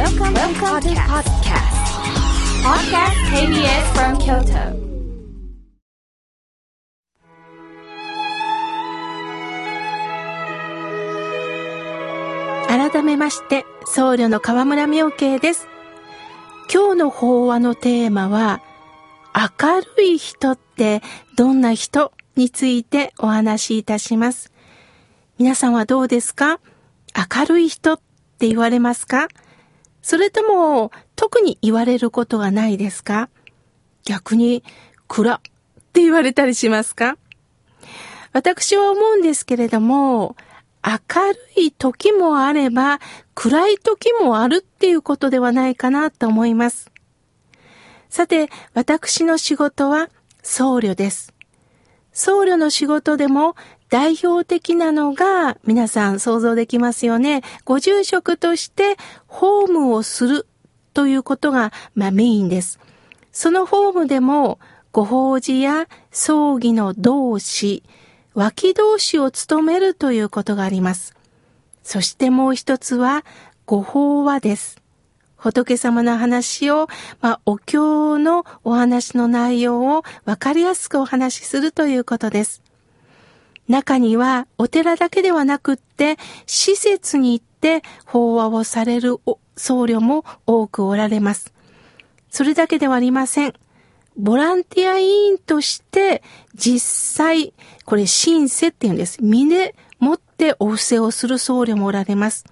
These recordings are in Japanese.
Welcome, Welcome to podcast. Podcast KBS from Kyoto. 改めまして、僧侶の河村明慶です。今日の法話のテーマは、明るい人ってどんな人についてお話しいたします。皆さんはどうですか？明るい人って言われますか？それとも特に言われることがないですか？逆に暗って言われたりしますか？私は思うんですけれども、明るい時もあれば暗い時もあるっていうことではないかなと思います。さて、私の仕事は僧侶です。僧侶の仕事でも代表的なのが皆さん想像できますよね。ご住職としてホームをするということが、まあ、メインです。そのホームでもご法事や葬儀の同志、脇同士を務めるということがあります。そしてもう一つは、ご法話です。仏様の話を、まあ、お経のお話の内容をわかりやすくお話しするということです。中には、お寺だけではなくって、施設に行って法話をされる僧侶も多くおられます。それだけではありません。ボランティア委員として実際、これ神世って言うんです。身で持ってお布施をする僧侶もおられます。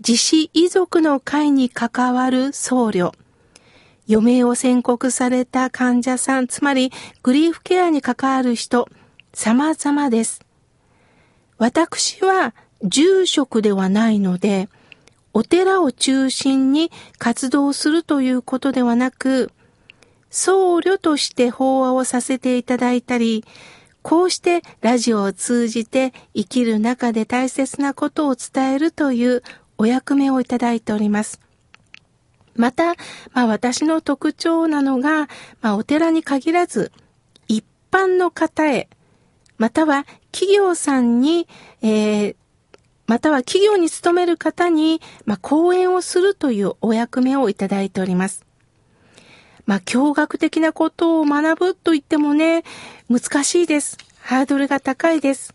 自死遺族の会に関わる僧侶。余命を宣告された患者さん、つまりグリーフケアに関わる人、様々です。私は住職ではないので、お寺を中心に活動するということではなく、僧侶として法話をさせていただいたり、こうしてラジオを通じて生きる中で大切なことを伝えるというお役目をいただいております。また、まあ私の特徴なのが、まあお寺に限らず、一般の方へ、または企業さんに、えー、または企業に勤める方に、まあ講演をするというお役目をいただいております。まあ、教学的なことを学ぶと言ってもね、難しいです。ハードルが高いです。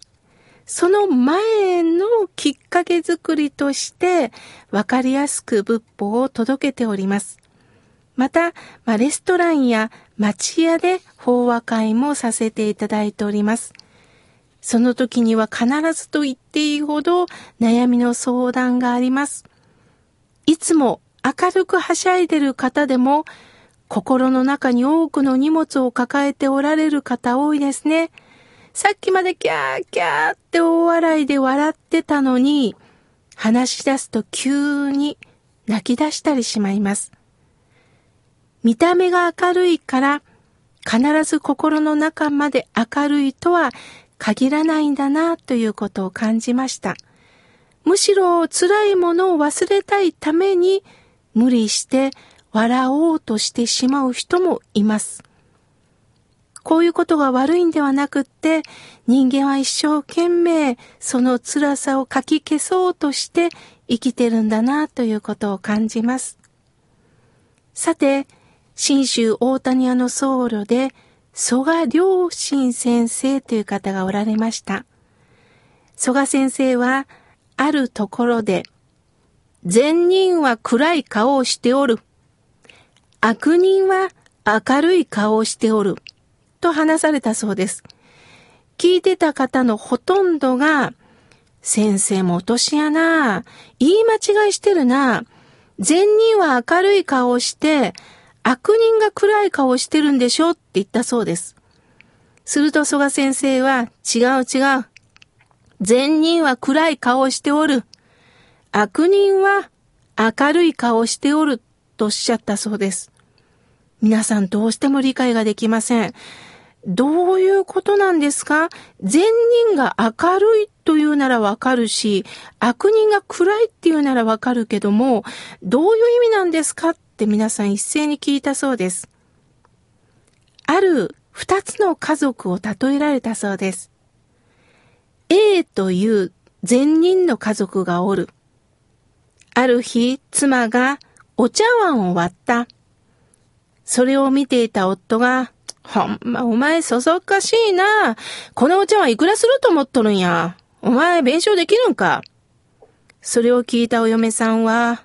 その前のきっかけづくりとして、わかりやすく仏法を届けております。また、まあ、レストランや町屋で法話会もさせていただいております。その時には必ずと言っていいほど悩みの相談があります。いつも明るくはしゃいでる方でも、心の中に多くの荷物を抱えておられる方多いですね。さっきまでキャーキャーって大笑いで笑ってたのに、話し出すと急に泣き出したりしまいます。見た目が明るいから、必ず心の中まで明るいとは限らないんだなということを感じました。むしろ辛いものを忘れたいために無理して笑おうとしてしまう人もいます。こういうことが悪いんではなくって、人間は一生懸命その辛さをかき消そうとして生きてるんだなということを感じます。さて、新州大谷屋の僧侶で、蘇我良心先生という方がおられました。蘇我先生は、あるところで、善人は暗い顔をしておる。悪人は明るい顔をしておる。と話されたそうです。聞いてた方のほとんどが、先生も落としやな。言い間違いしてるな。善人は明るい顔をして、悪人が暗い顔してるんでしょって言ったそうです。すると蘇我先生は、違う違う。善人は暗い顔しておる。悪人は明るい顔しておるとおっしゃったそうです。皆さんどうしても理解ができません。どういうことなんですか？善人が明るいというならわかるし、悪人が暗いっていうならわかるけども、どういう意味なんですか？って皆さん一斉に聞いたそうです。ある二つの家族を例えられたそうです。A という善人の家族がおる。ある日、妻がお茶碗を割った。それを見ていた夫が、ほんま、お前そそっかしいな。このお茶碗いくらすると思っとるんや。お前弁償できるんか。それを聞いたお嫁さんは、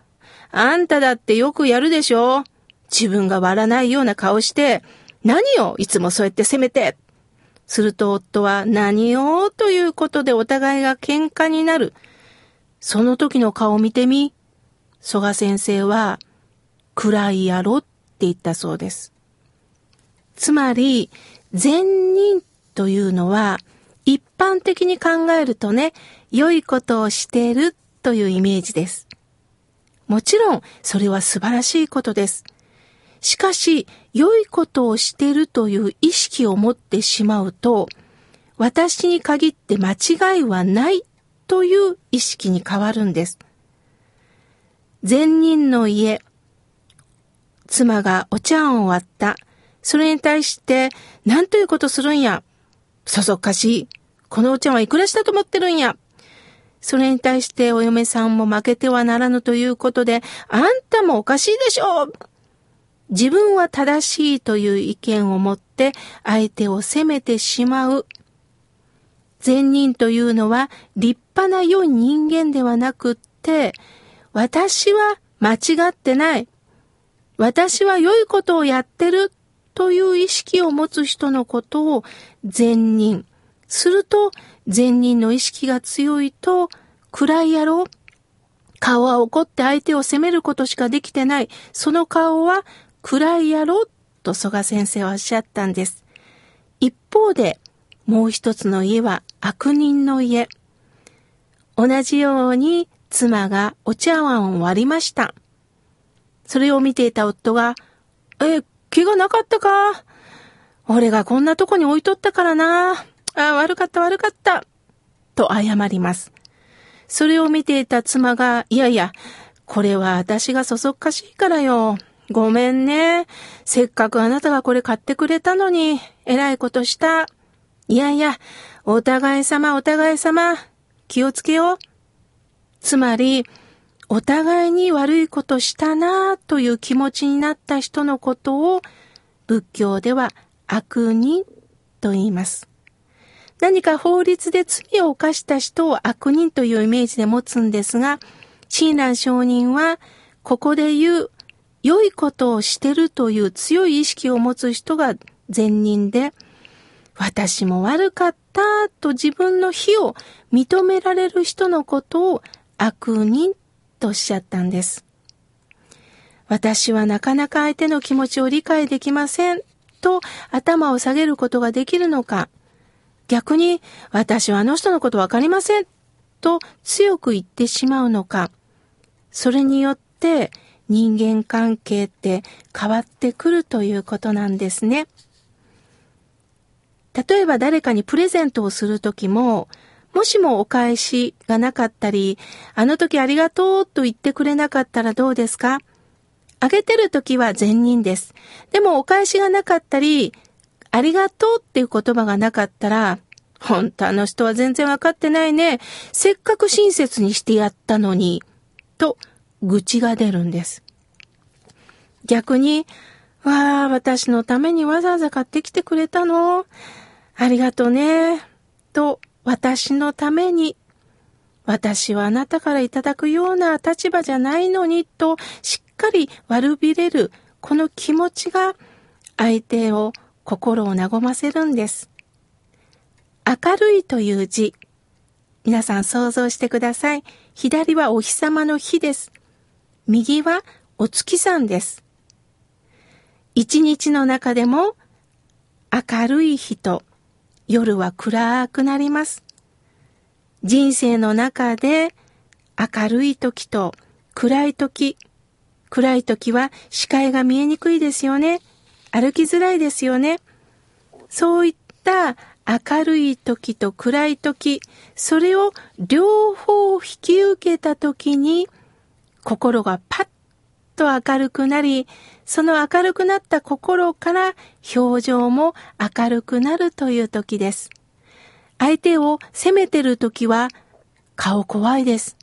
あんただってよくやるでしょ自分が割らないような顔して、何をいつもそうやって責めて。すると夫は何をということでお互いが喧嘩になる。その時の顔を見てみ。蘇我先生は、暗いやろって言ったそうです。つまり、善人というのは、一般的に考えるとね、良いことをしているというイメージです。もちろん、それは素晴らしいことです。しかし、良いことをしているという意識を持ってしまうと、私に限って間違いはないという意識に変わるんです。善人の家、妻がお茶碗を割った。それに対して、何ということするんや。そそっかしい。このお茶碗いくらしたと思ってるんや。それに対してお嫁さんも負けてはならぬということで、あんたもおかしいでしょう自分は正しいという意見を持って相手を責めてしまう。善人というのは立派な良い人間ではなくって、私は間違ってない。私は良いことをやってるという意識を持つ人のことを善人。すると善人の意識が強いと、暗い野郎。顔は怒って相手を責めることしかできてない。その顔は暗い野郎と蘇我先生はおっしゃったんです。一方で、もう一つの家は悪人の家。同じように妻がお茶碗を割りました。それを見ていた夫が、え、気がなかったか？俺がこんなとこに置いとったからな。あ、悪かった悪かった。と謝ります。それを見ていた妻が、いやいや、これは私がそそっかしいからよ。ごめんね。せっかくあなたがこれ買ってくれたのに、えらいことした。いやいや、お互い様お互い様、気をつけよう。つまり、お互いに悪いことしたなという気持ちになった人のことを仏教では悪人と言います。何か法律で罪を犯した人を悪人というイメージで持つんですが、親鸞上人は、ここで言う、良いことをしてるという強い意識を持つ人が善人で、私も悪かったと自分の非を認められる人のことを悪人とおっしゃったんです。私はなかなか相手の気持ちを理解できませんと頭を下げることができるのか、逆に私はあの人のことわかりませんと強く言ってしまうのか、それによって人間関係って変わってくるということなんですね。例えば誰かにプレゼントをするときも、もしもお返しがなかったり、あの時ありがとうと言ってくれなかったらどうですか？あげてる時は善人です。でもお返しがなかったり、ありがとうっていう言葉がなかったら、本当あの人は全然わかってないね。せっかく親切にしてやったのに、と愚痴が出るんです。逆に、わあ、私のためにわざわざ買ってきてくれたのありがとね。と、私のために、私はあなたからいただくような立場じゃないのに、と、しっかり悪びれる、この気持ちが、相手を心を和ませるんです。明るいという字。皆さん想像してください。左はお日様の日です。右はお月さんです。一日の中でも明るい日と夜は暗くなります。人生の中で明るい時と暗い時、暗い時は視界が見えにくいですよね。歩きづらいですよね。そういった明るい時と暗い時、それを両方引き受けた時に、心がパッと明るくなり、その明るくなった心から表情も明るくなるという時です。相手を責めてる時は顔怖いです。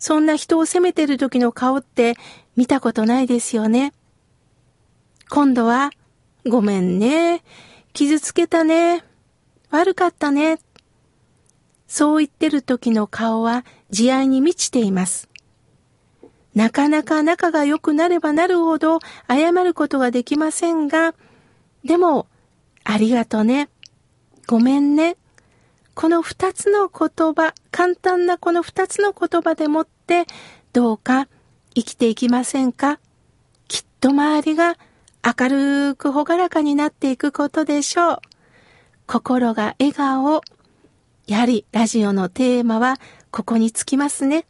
そんな人を責めてる時の顔って見たことないですよね。今度は、ごめんね。傷つけたね。悪かったね。そう言ってる時の顔は慈愛に満ちています。なかなか仲が良くなればなるほど謝ることができませんが、でも、ありがとね。ごめんね。この二つの言葉、簡単なこの二つの言葉でもって、どうか生きていきませんか？きっと周りが明るくほがらかになっていくことでしょう。心が笑顔。やはりラジオのテーマはここにつきますね。